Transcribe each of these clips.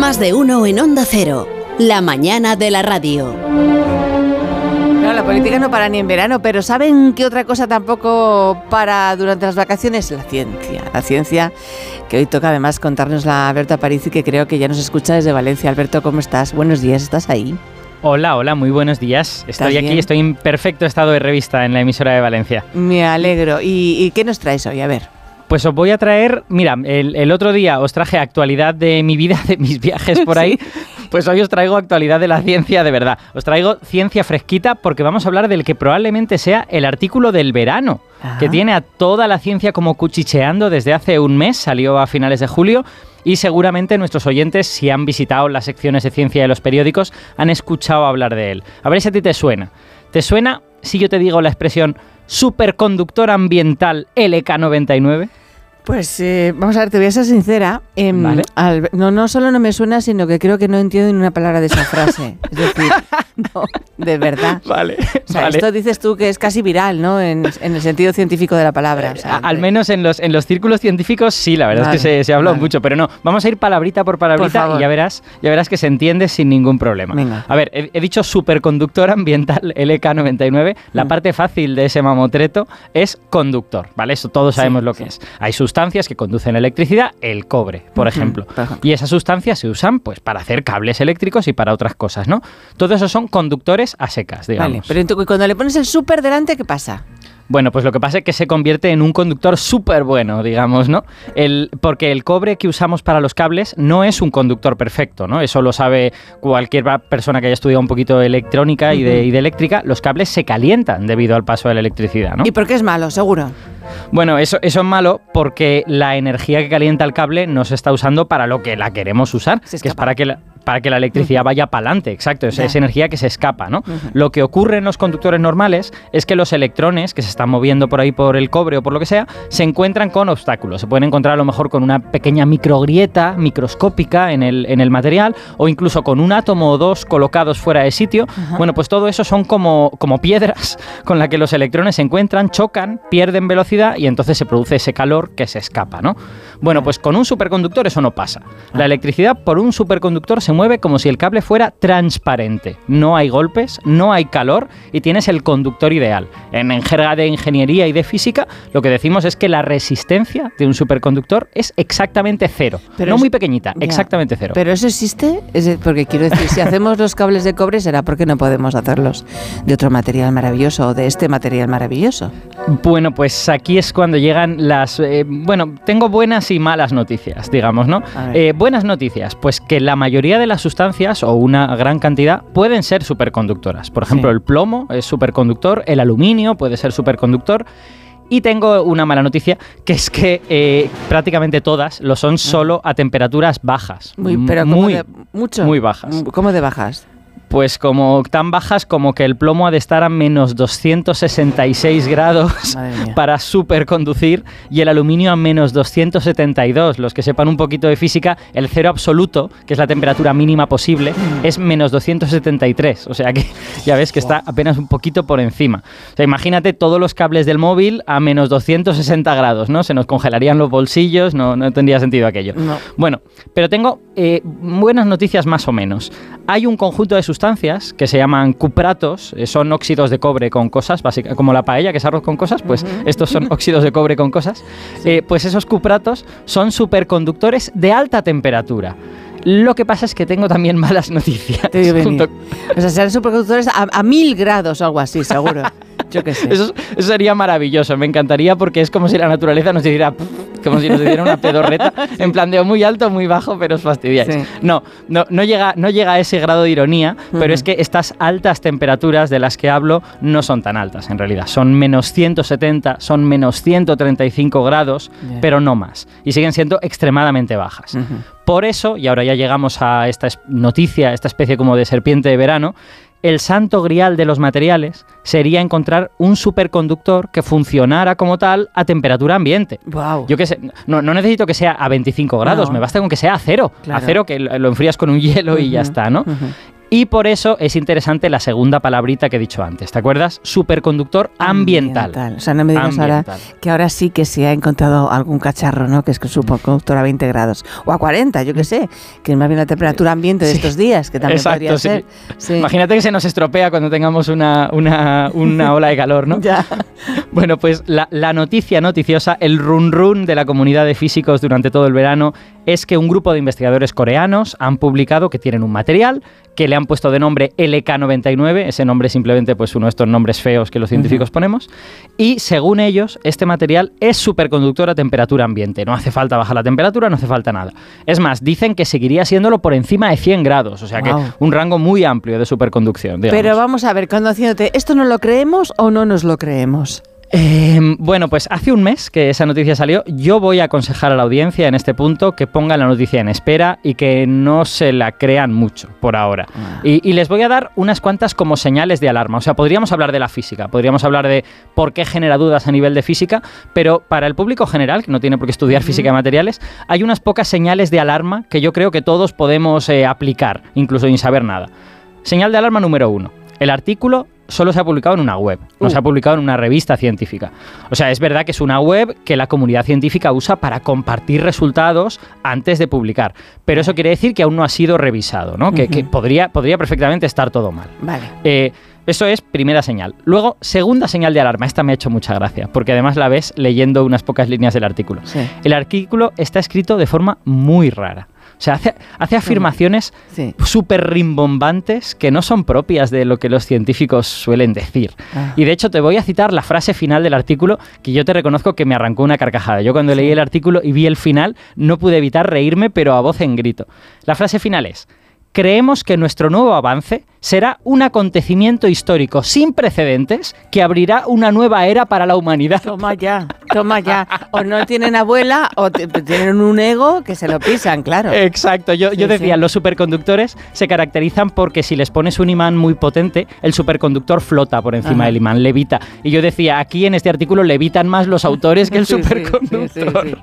Más de uno en Onda Cero. La mañana de la radio. No, la política no para ni en verano, pero ¿saben qué otra cosa tampoco para durante las vacaciones? La ciencia. La ciencia que hoy toca además contarnos la Alberto Aparici, que creo que ya nos escucha desde Valencia. Alberto, ¿cómo estás? Buenos días, ¿estás ahí? Hola, hola, muy buenos días. Estoy aquí, estoy en perfecto estado de revista en la emisora de Valencia. Me alegro. ¿Y, y qué nos traes hoy? A ver. Pues os voy a traer, mira, el, otro día os traje actualidad de mi vida, de mis viajes por ahí. Pues hoy os traigo actualidad de la ciencia de verdad. Os traigo ciencia fresquita porque vamos a hablar del que probablemente sea el artículo del verano, que tiene a toda la ciencia como cuchicheando desde hace un mes, salió a finales de julio. Y seguramente nuestros oyentes, si han visitado las secciones de ciencia de los periódicos, han escuchado hablar de él. A ver si a ti te suena. ¿Te suena si yo te digo la expresión superconductor ambiental LK99? Pues eh, vamos a ver, te voy a ser sincera. Em, no, no solo no me suena, sino que creo que no entiendo ni una palabra de esa frase. Es decir, no, de verdad. Vale. O sea, esto dices tú que es casi viral, ¿no? En, el sentido científico de la palabra. al menos en los, en los círculos científicos sí, la verdad es que se, se habló mucho, pero no. Vamos a ir palabrita por palabrita y ya verás, ya verás que se entiende sin ningún problema. Venga. A ver, he, dicho superconductor ambiental LK99. La mm. parte fácil de ese mamotreto es conductor, ¿vale? Eso todos sabemos lo que es. Hay sus sustancias que conducen electricidad, el cobre, por ejemplo. Y esas sustancias se usan pues para hacer cables eléctricos y para otras cosas, ¿no? Todo eso son conductores a secas, digamos. Vale, pero cuando le pones el súper delante, ¿qué pasa? Bueno, pues lo que pasa es que se convierte en un conductor súper bueno, digamos, ¿no? El, porque el cobre que usamos para los cables no es un conductor perfecto, ¿no? Eso lo sabe cualquier persona que haya estudiado un poquito de electrónica y, de, y de eléctrica. Los cables se calientan debido al paso de la electricidad, ¿no? ¿Y por qué es malo, seguro? Bueno, eso, eso es malo porque la energía que calienta el cable no se está usando para lo que la queremos usar, que es para que la, para que la electricidad vaya para adelante, exacto, es, energía que se escapa, ¿no? Lo que ocurre en los conductores normales es que los electrones que se están moviendo por ahí por el cobre o por lo que sea, se encuentran con obstáculos, se pueden encontrar a lo mejor con una pequeña microgrieta microscópica en el, en el material o incluso con un átomo o dos colocados fuera de sitio. Bueno, pues todo eso son como, como piedras con las que los electrones se encuentran, chocan, pierden velocidad y entonces se produce ese calor que se escapa, ¿no? Bueno, pues con un superconductor eso no pasa. La ah. electricidad por un superconductor se mueve como si el cable fuera transparente. No hay golpes, no hay calor y tienes el conductor ideal. En, jerga de ingeniería y de física, lo que decimos es que la resistencia de un superconductor es exactamente cero. Pero no muy pequeñita, exactamente cero. ¿Pero eso existe? Es porque quiero decir, si hacemos los cables de cobre, será porque no podemos hacerlos de otro material maravilloso o de este material maravilloso. Bueno, pues aquí es cuando llegan las... Eh, bueno, tengo buenas y malas noticias, digamos, ¿no? Eh, buenas noticias, pues que la mayoría de las sustancias, o una gran cantidad, pueden ser superconductoras. Por ejemplo, el plomo es superconductor, el aluminio puede ser superconductor. Y tengo una mala noticia, que es que eh, prácticamente todas lo son solo a temperaturas bajas. Muy, pero muy, mucho. Muy bajas. ¿Cómo de bajas? Pues como tan bajas como que el plomo ha de estar a menos 266 grados para superconducir y el aluminio a menos 272. Los que sepan un poquito de física, el cero absoluto, que es la temperatura mínima posible, es menos 273. O sea que ya ves que está apenas un poquito por encima. O sea, imagínate todos los cables del móvil a menos 260 grados, ¿no? Se nos congelarían los bolsillos, no, no tendría sentido aquello. Bueno, pero tengo eh, buenas noticias más o menos. Hay un conjunto de sustancias que se llaman cupratos, eh, son óxidos de cobre con cosas, básicamente, como la paella que es arroz con cosas, pues estos son óxidos de cobre con cosas. Eh, pues esos cupratos son superconductores de alta temperatura. Lo que pasa es que tengo también malas noticias. O sea, serán superconductores a, a mil grados o algo así, seguro. Yo qué sé. Eso, sería maravilloso, me encantaría porque es como si la naturaleza nos hiciera como si nos diera una pedorreta, en plan de muy alto, muy bajo, pero os fastidiáis. No, no, no, llega, no llega a ese grado de ironía, pero es que estas altas temperaturas de las que hablo no son tan altas en realidad. Son menos 170, son menos 135 grados, pero no más. Y siguen siendo extremadamente bajas. Por eso, y ahora ya llegamos a esta noticia, esta especie como de serpiente de verano, el santo grial de los materiales sería encontrar un superconductor que funcionara como tal a temperatura ambiente. Wow. Yo que sé, no, necesito que sea a 25 grados, me basta con que sea a cero. A cero que lo enfrías con un hielo y ya está, ¿no? Y por eso es interesante la segunda palabrita que he dicho antes. ¿Te acuerdas? Superconductor ambiental. O sea, no me digas ahora que ahora sí que se ha encontrado algún cacharro, ¿no? Que es que superconductor a 20 grados. O a 40, yo qué sé. Que es más bien la temperatura ambiente de estos días, que también podría ser. Imagínate que se nos estropea cuando tengamos una, una, una ola de calor, ¿no? ya. Bueno, pues la, la noticia noticiosa, el run run de la comunidad de físicos durante todo el verano es que un grupo de investigadores coreanos han publicado que tienen un material que le han puesto de nombre LK99, ese nombre es simplemente pues uno de estos nombres feos que los científicos ponemos, y según ellos este material es superconductor a temperatura ambiente, no hace falta bajar la temperatura, no hace falta nada. Es más, dicen que seguiría siéndolo por encima de 100 grados, o sea que un rango muy amplio de superconducción. Pero vamos a ver, cuando haciéndote, ¿esto no lo creemos o no nos lo creemos? Em, bueno, pues hace un mes que esa noticia salió. Yo voy a aconsejar a la audiencia en este punto que pongan la noticia en espera y que no se la crean mucho por ahora. Ah. Y, les voy a dar unas cuantas como señales de alarma. O sea, podríamos hablar de la física, podríamos hablar de por qué genera dudas a nivel de física, pero para el público general, que no tiene por qué estudiar física de materiales, hay unas pocas señales de alarma que yo creo que todos podemos eh, aplicar, incluso sin saber nada. Señal de alarma número uno. El artículo solo se ha publicado en una web, no se ha uh. publicado en una revista científica. O sea, es verdad que es una web que la comunidad científica usa para compartir resultados antes de publicar, pero eso quiere decir que aún no ha sido revisado, ¿no? que, podría, podría perfectamente estar todo mal. Vale. Eh, eso es primera señal. Luego, segunda señal de alarma. Esta me ha hecho mucha gracia, porque además la ves leyendo unas pocas líneas del artículo. El artículo está escrito de forma muy rara. O sea, hace, hace afirmaciones súper rimbombantes que no son propias de lo que los científicos suelen decir. Ah. Y de hecho te voy a citar la frase final del artículo que yo te reconozco que me arrancó una carcajada. Yo cuando leí el artículo y vi el final no pude evitar reírme, pero a voz en grito. La frase final es, creemos que nuestro nuevo avance será un acontecimiento histórico sin precedentes que abrirá una nueva era para la humanidad. Toma ya, toma ya. O no tienen abuela o tienen un ego que se lo pisan, claro. Exacto, yo, yo decía, los superconductores se caracterizan porque si les pones un imán muy potente, el superconductor flota por encima del imán, levita. Y yo decía, aquí en este artículo levitan más los autores que el superconductor.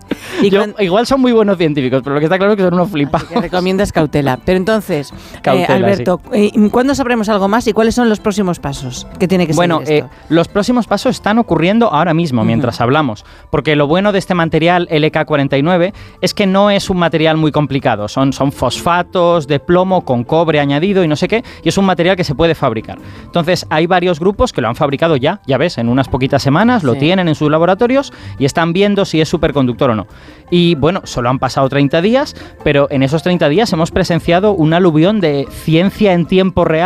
igual son muy buenos científicos, pero lo que está claro es que son unos flipados. recomiendas cautela. Pero entonces, eh, Alberto, eh, ¿cuándo ¿Cuándo sabremos algo más y cuáles son los próximos pasos que tiene que ser Bueno, eh, los próximos pasos están ocurriendo ahora mismo, mientras hablamos, porque lo bueno de este material LK49 es que no es un material muy complicado, son, son fosfatos de plomo con cobre añadido y no sé qué, y es un material que se puede fabricar. Entonces, hay varios grupos que lo han fabricado ya, ya ves, en unas poquitas semanas, lo tienen en sus laboratorios y están viendo si es superconductor o no. Y bueno, solo han pasado 30 días, pero en esos 30 días hemos presenciado un aluvión de ciencia en tiempo real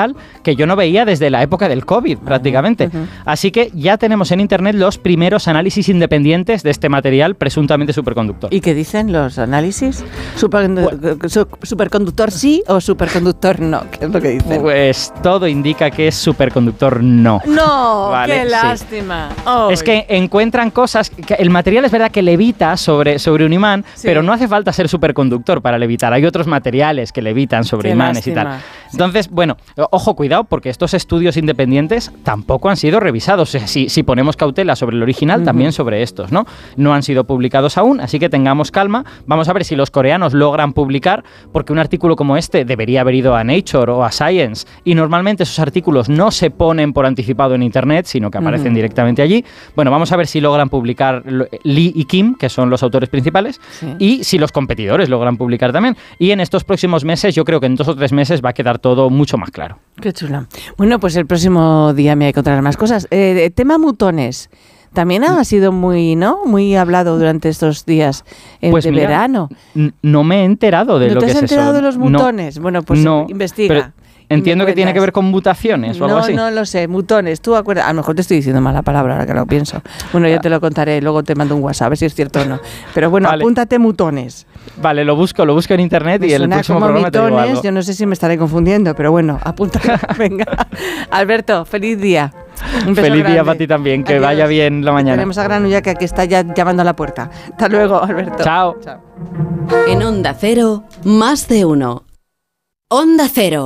que yo no veía desde la época del COVID prácticamente. Así que ya tenemos en Internet los primeros análisis independientes de este material presuntamente superconductor. ¿Y qué dicen los análisis? ¿Superconductor sí o superconductor no? ¿Qué es lo que dicen? Pues todo indica que es superconductor no. No, qué lástima. Es que encuentran cosas, que el material es verdad que levita sobre, sobre un imán, pero no hace falta ser superconductor para levitar. Hay otros materiales que levitan sobre imanes y tal. Entonces, bueno, ojo, cuidado, porque estos estudios independientes tampoco han sido revisados. si, si, ponemos cautela sobre el original, también sobre estos, ¿no? No han sido publicados aún, así que tengamos calma. Vamos a ver si los coreanos logran publicar, porque un artículo como este debería haber ido a Nature o a Science, y normalmente esos artículos no se ponen por anticipado en Internet, sino que aparecen directamente allí. Bueno, vamos a ver si logran publicar Lee y Kim, que son los autores principales, y si los competidores logran publicar también. Y en estos próximos meses, yo creo que en dos o tres meses va a quedar todo mucho más claro. Qué chula. Bueno, pues el próximo día me contar más cosas. Eh, tema mutones. También ha sido muy, ¿no? Muy hablado durante estos días eh, pues de verano. No me he enterado de lo que es eso. ¿No te has enterado de los mutones? bueno, pues investiga. Entiendo que tiene que ver con mutaciones o algo así. No, no lo sé, mutones. Tú acuerdas, a lo mejor te estoy diciendo mala palabra ahora que lo pienso. Bueno, ya te lo contaré, luego te mando un WhatsApp a ver si es cierto o no. Pero bueno, apúntate mutones. Vale, lo busco, lo busco en internet y el próximo programa mitones, Yo no sé si me estaré confundiendo, pero bueno, apúntate. Venga. Alberto, feliz día. Un Feliz día para ti también, que vaya bien la mañana. Tenemos a Granulla que aquí está ya llamando a la puerta. Hasta luego, Alberto. Chao. En Onda Cero, más de uno. Onda Cero.